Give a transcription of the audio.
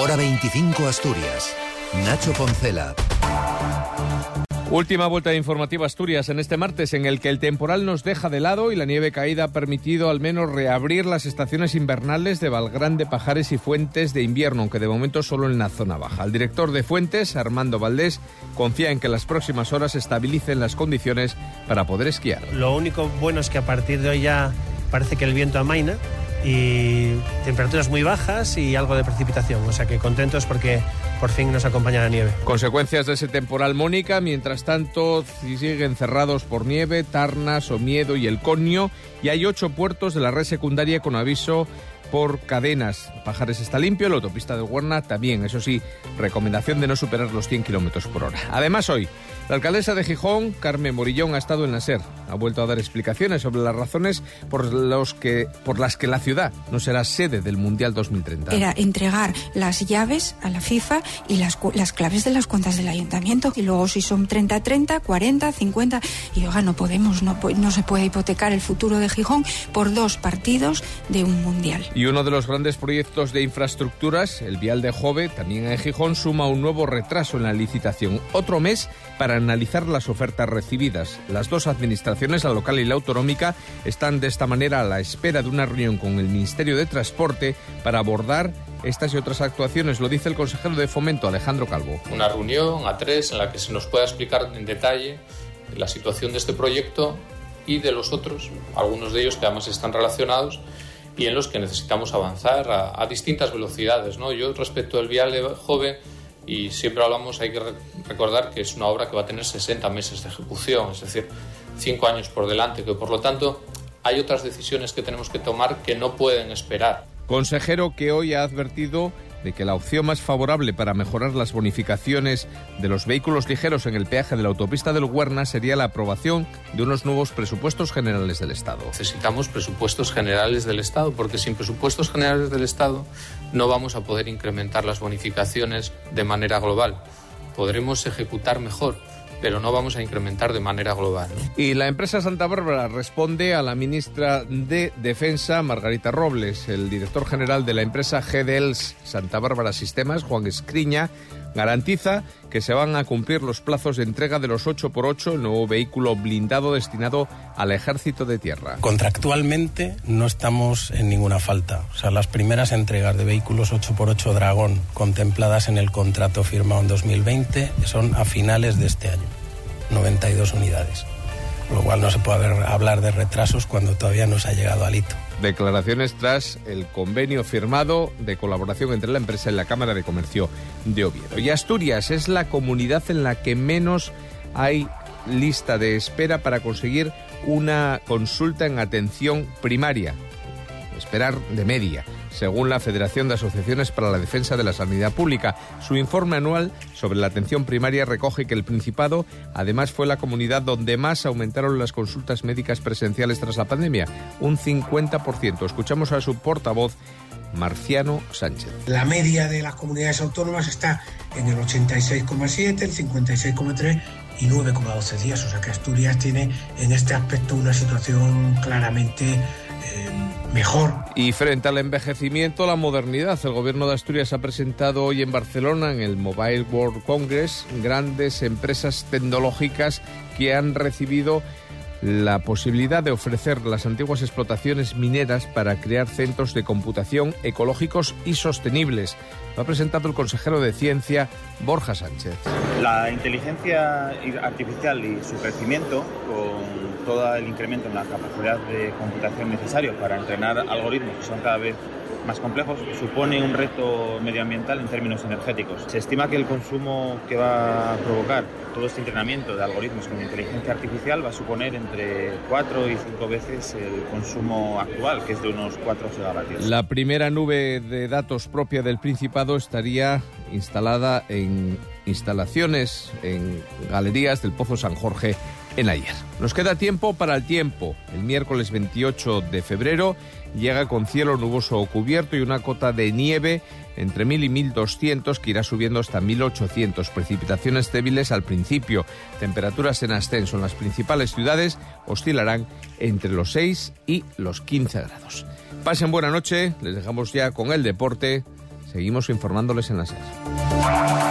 Hora 25 Asturias. Nacho Poncela. Última vuelta informativa Asturias en este martes en el que el temporal nos deja de lado y la nieve caída ha permitido al menos reabrir las estaciones invernales de Valgrande, Pajares y Fuentes de invierno, aunque de momento solo en la zona baja. El director de Fuentes, Armando Valdés, confía en que las próximas horas estabilicen las condiciones para poder esquiar. Lo único bueno es que a partir de hoy ya parece que el viento amaina temperaturas muy bajas y algo de precipitación. O sea que contentos porque por fin nos acompaña la nieve. Consecuencias de ese temporal Mónica, mientras tanto siguen cerrados por nieve, Tarnas, Miedo y El Conio y hay ocho puertos de la red secundaria con aviso por cadenas. Pajares está limpio, la autopista de Huerna también. Eso sí, recomendación de no superar los 100 kilómetros por hora. Además, hoy, la alcaldesa de Gijón, Carmen Morillón, ha estado en la SER. Ha vuelto a dar explicaciones sobre las razones por, los que, por las que la ciudad no será sede del Mundial 2030. Era entregar las llaves a la FIFA y las, las claves de las cuentas del ayuntamiento. Y luego, si son 30, 30, 40, 50. Y oiga, no podemos, no, no se puede hipotecar el futuro de Gijón por dos partidos de un Mundial. Y uno de los grandes proyectos de infraestructuras, el Vial de Jove, también en Gijón, suma un nuevo retraso en la licitación. Otro mes para analizar las ofertas recibidas. Las dos administraciones, la local y la autonómica, están de esta manera a la espera de una reunión con el Ministerio de Transporte para abordar estas y otras actuaciones, lo dice el consejero de Fomento, Alejandro Calvo. Una reunión a tres en la que se nos pueda explicar en detalle la situación de este proyecto y de los otros, algunos de ellos que además están relacionados y en los que necesitamos avanzar a, distintas velocidades. ¿no? Yo respecto del vial joven, y siempre hablamos, hay que recordar que es una obra que va a tener 60 meses de ejecución, es decir, 5 años por delante, que por lo tanto hay otras decisiones que tenemos que tomar que no pueden esperar. Consejero que hoy ha advertido de que la opción más favorable para mejorar las bonificaciones de los vehículos ligeros en el peaje de la autopista del Huerna sería la aprobación de unos nuevos presupuestos generales del Estado. Necesitamos presupuestos generales del Estado porque sin presupuestos generales del Estado no vamos a poder incrementar las bonificaciones de manera global. Podremos ejecutar mejor pero no vamos a incrementar de manera global. Y la empresa Santa Bárbara responde a la ministra de Defensa, Margarita Robles. El director general de la empresa GDELS Santa Bárbara Sistemas, Juan Escriña, garantiza que se van a cumplir los plazos de entrega de los 8x8, el nuevo vehículo blindado destinado al ejército de tierra. Contractualmente no estamos en ninguna falta. O sea, las primeras entregas de vehículos 8x8 Dragón contempladas en el contrato firmado en 2020 son a finales de este año. 92 unidades. Lo cual no se puede hablar de retrasos cuando todavía no se ha llegado al hito. Declaraciones tras el convenio firmado de colaboración entre la empresa y la Cámara de Comercio de Oviedo. Y Asturias es la comunidad en la que menos hay lista de espera para conseguir una consulta en atención primaria. Esperar de media según la Federación de Asociaciones para la Defensa de la Sanidad Pública. Su informe anual sobre la atención primaria recoge que el Principado además fue la comunidad donde más aumentaron las consultas médicas presenciales tras la pandemia, un 50%. Escuchamos a su portavoz, Marciano Sánchez. La media de las comunidades autónomas está en el 86,7, el 56,3 y 9,12 días. O sea que Asturias tiene en este aspecto una situación claramente mejor. Y frente al envejecimiento, la modernidad, el gobierno de Asturias ha presentado hoy en Barcelona, en el Mobile World Congress, grandes empresas tecnológicas que han recibido la posibilidad de ofrecer las antiguas explotaciones mineras para crear centros de computación ecológicos y sostenibles. Lo ha presentado el consejero de Ciencia, Borja Sánchez. La inteligencia artificial y su crecimiento, con todo el incremento en la capacidad de computación necesario para entrenar algoritmos que son cada vez más complejos, supone un reto medioambiental en términos energéticos. Se estima que el consumo que va a provocar todo este entrenamiento de algoritmos con inteligencia artificial va a suponer entre 4 y 5 veces el consumo actual, que es de unos 4 gigavatios. La primera nube de datos propia del Principado estaría instalada en instalaciones, en galerías del Pozo San Jorge en ayer. Nos queda tiempo para el tiempo. El miércoles 28 de febrero llega con cielo nuboso o cubierto y una cota de nieve entre 1000 y 1200 que irá subiendo hasta 1800. Precipitaciones débiles al principio. Temperaturas en ascenso en las principales ciudades oscilarán entre los 6 y los 15 grados. Pasen buena noche, les dejamos ya con el deporte. Seguimos informándoles en la SER.